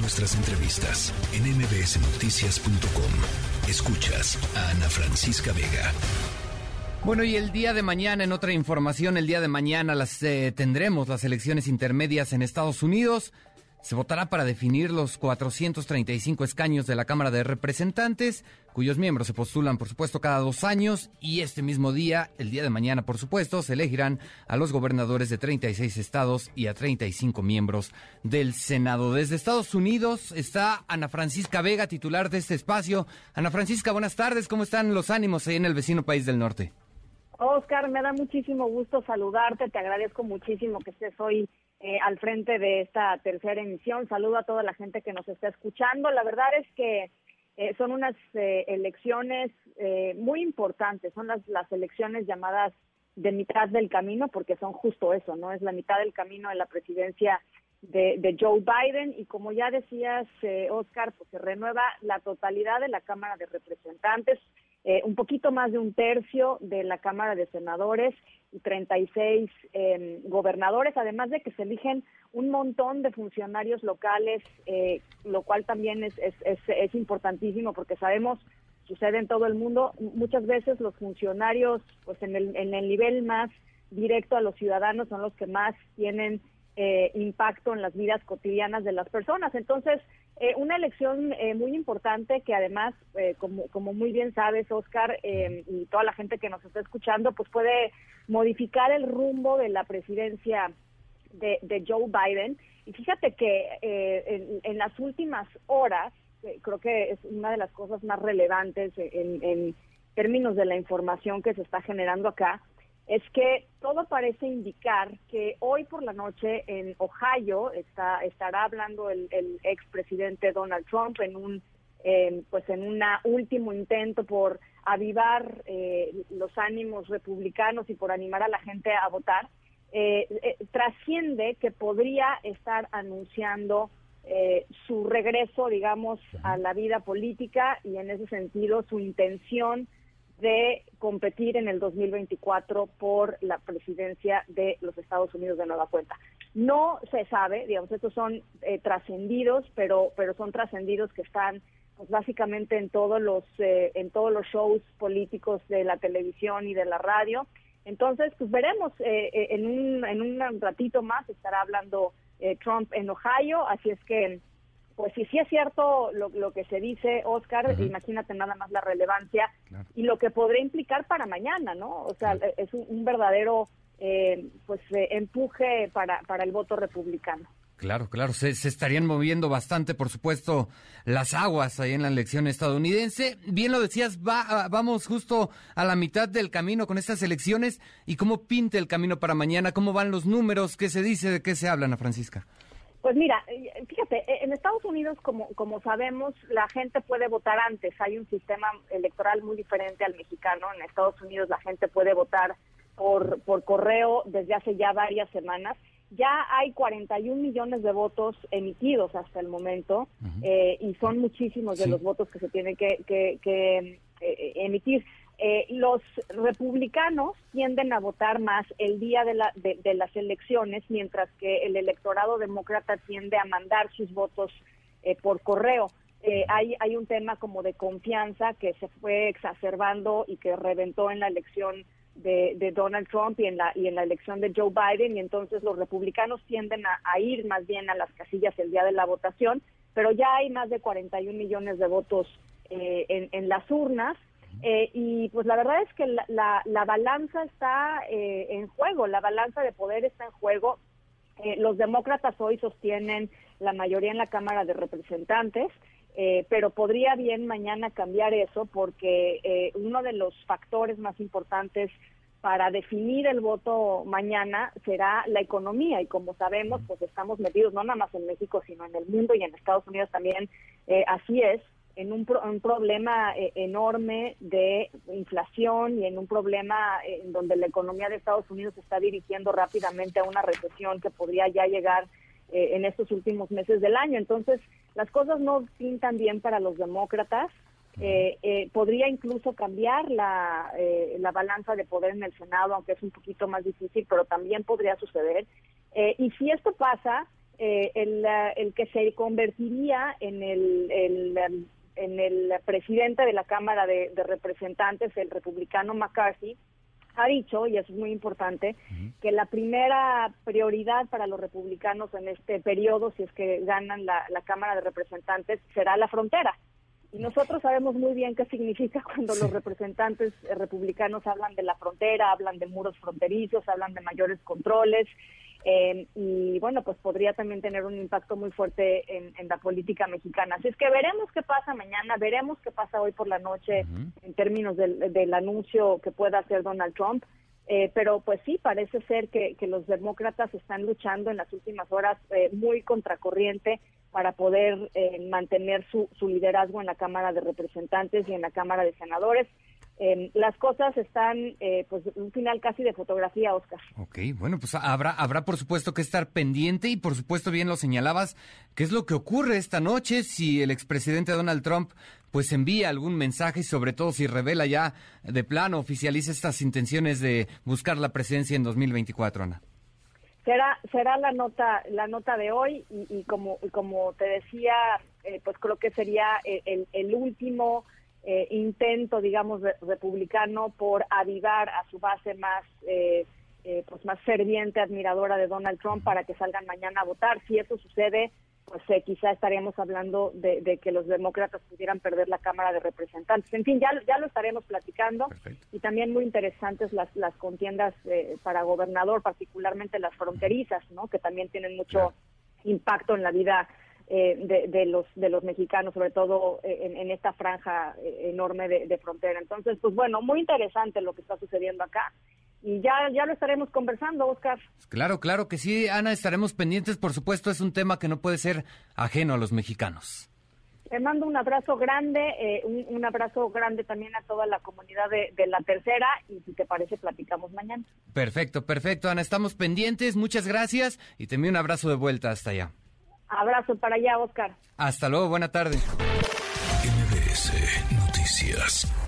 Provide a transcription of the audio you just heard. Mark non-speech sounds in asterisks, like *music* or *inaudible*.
Nuestras entrevistas en mbsnoticias.com. Escuchas a Ana Francisca Vega. Bueno, y el día de mañana, en otra información, el día de mañana las eh, tendremos las elecciones intermedias en Estados Unidos. Se votará para definir los 435 escaños de la Cámara de Representantes, cuyos miembros se postulan, por supuesto, cada dos años. Y este mismo día, el día de mañana, por supuesto, se elegirán a los gobernadores de 36 estados y a 35 miembros del Senado. Desde Estados Unidos está Ana Francisca Vega, titular de este espacio. Ana Francisca, buenas tardes. ¿Cómo están los ánimos ahí en el vecino país del norte? Oscar, me da muchísimo gusto saludarte. Te agradezco muchísimo que estés hoy eh, al frente de esta tercera emisión. Saludo a toda la gente que nos está escuchando. La verdad es que eh, son unas eh, elecciones muy importantes. Son las, las elecciones llamadas de mitad del camino, porque son justo eso, ¿no? Es la mitad del camino de la presidencia de, de Joe Biden. Y como ya decías, Oscar, pues se renueva la totalidad de la Cámara de Representantes. Eh, un poquito más de un tercio de la Cámara de Senadores y 36 eh, gobernadores, además de que se eligen un montón de funcionarios locales, eh, lo cual también es, es, es, importantísimo porque sabemos, sucede en todo el mundo, muchas veces los funcionarios, pues en el, en el nivel más directo a los ciudadanos son los que más tienen eh, impacto en las vidas cotidianas de las personas. Entonces, eh, una elección eh, muy importante que además, como, como muy bien sabes, Oscar, y toda la gente que nos está escuchando, pues puede modificar el rumbo de la presidencia de, Joe Biden. Y fíjate que en, las últimas horas, creo que es una de las cosas más relevantes en, en términos de la información que se está generando acá, es que todo parece indicar que hoy por la noche en Ohio está, estará hablando el, el expresidente Donald Trump en un eh, pues en un último intento por avivar eh, los ánimos republicanos y por animar a la gente a votar, eh, trasciende que podría estar anunciando su regreso, digamos, a la vida política y en ese sentido su intención de competir en el 2024 por la presidencia de los Estados Unidos de nueva cuenta. No se sabe, digamos, estos son eh, trascendidos, pero pero son trascendidos que están pues, básicamente en todos los eh, en todos los shows políticos de la televisión y de la radio. Entonces, pues veremos eh, en un en un ratito más estará hablando Trump en Ohio, así es que pues si sí es cierto lo, que se dice, Oscar, imagínate nada más la relevancia y lo que podría implicar para mañana, ¿no? O sea, es un, verdadero eh, pues eh, empuje para, para el voto republicano. Claro, claro, se, estarían moviendo bastante, por supuesto, las aguas ahí en la elección estadounidense. Bien lo decías, va, vamos justo a la mitad del camino con estas elecciones y cómo pinta el camino para mañana, cómo van los números, qué se dice, de qué se habla, Ana Francisca. Pues mira, eh, fíjate, eh, en Estados Unidos, como, como sabemos, la gente puede votar antes. Hay un sistema electoral muy diferente al mexicano. En Estados Unidos la gente puede votar por, por correo desde hace ya varias semanas. Ya hay 41 millones de votos emitidos hasta el momento eh, y son muchísimos de los votos que se tienen que, que, emitir. Eh, los republicanos tienden a votar más el día de, la, de, las elecciones, mientras que el electorado demócrata tiende a mandar sus votos eh, por correo. Eh, hay, hay un tema como de confianza que se fue exacerbando y que reventó en la elección de, de, Donald Trump y en la y en la elección de Joe Biden y entonces los republicanos tienden a, ir más bien a las casillas el día de la votación, pero ya hay más de 41 millones de votos en, en las urnas eh, y pues la verdad es que la, la, balanza está eh, en juego, la balanza de poder está en juego. Eh, los demócratas hoy sostienen la mayoría en la Cámara de Representantes, pero podría bien mañana cambiar eso porque uno de los factores más importantes para definir el voto mañana será la economía. Y como sabemos pues estamos metidos no nada más en México sino en el mundo y en Estados Unidos también. Así es en un, un problema eh, enorme de inflación y en un problema eh, en donde la economía de Estados Unidos se está dirigiendo rápidamente a una recesión que podría ya llegar eh, en estos últimos meses del año. Entonces, las cosas no pintan bien para los demócratas. podría incluso cambiar la, la balanza de poder en el Senado, aunque es un poquito más difícil, pero también podría suceder. y si esto pasa, eh, el, el, que se convertiría en el, el, en el presidente de la Cámara de, Representantes, el republicano McCarthy, ha dicho, y eso es muy importante, que la primera prioridad para los republicanos en este periodo, si es que ganan la, la Cámara de Representantes, será la frontera. Y nosotros sabemos muy bien qué significa *laughs* cuando los representantes republicanos hablan de la frontera, hablan de muros fronterizos, hablan de mayores controles. Eh, y bueno, pues podría también tener un impacto muy fuerte en, la política mexicana. Así es que veremos qué pasa mañana, veremos qué pasa hoy por la noche en términos del, del, anuncio que pueda hacer Donald Trump. Eh, pero pues sí, parece ser que, los demócratas están luchando en las últimas horas eh, muy contracorriente para poder eh, mantener su, su liderazgo en la Cámara de Representantes y en la Cámara de Senadores. Em, las cosas están, eh, pues, un final casi de fotografía, Oscar. Ok, bueno, pues habrá, habrá por supuesto que estar pendiente y por supuesto bien lo señalabas, ¿qué es lo que ocurre esta noche si el expresidente Donald Trump pues envía algún mensaje y sobre todo si revela ya de plano, oficializa estas intenciones de buscar la presidencia en 2024, Ana? Será, será la nota la nota de hoy y, como como te decía eh, pues creo que sería el, el último eh, intento, digamos, republicano por avivar a su base más, eh, eh, pues más ferviente, admiradora de Donald Trump para que salgan mañana a votar. Si eso sucede, pues quizá estaríamos hablando de, que los demócratas pudieran perder la Cámara de Representantes. En fin, ya, ya lo estaremos platicando y también muy interesantes las, las contiendas para gobernador, particularmente las fronterizas, ¿no? que también tienen mucho impacto en la vida eh, de, los de los mexicanos, sobre todo eh, en, esta franja eh, enorme de, frontera. Entonces, pues bueno, muy interesante lo que está sucediendo acá. Y ya, ya lo estaremos conversando, Oscar. Claro, claro que sí, Ana, estaremos pendientes. Por supuesto, es un tema que no puede ser ajeno a los mexicanos. Te mando un abrazo grande, un, abrazo grande también a toda la comunidad de, de, la tercera y si te parece platicamos mañana. Perfecto, perfecto, Ana, estamos pendientes, muchas gracias y te envío un abrazo de vuelta hasta allá. Abrazo para allá, Oscar. Hasta luego, buena tarde. MBS Noticias.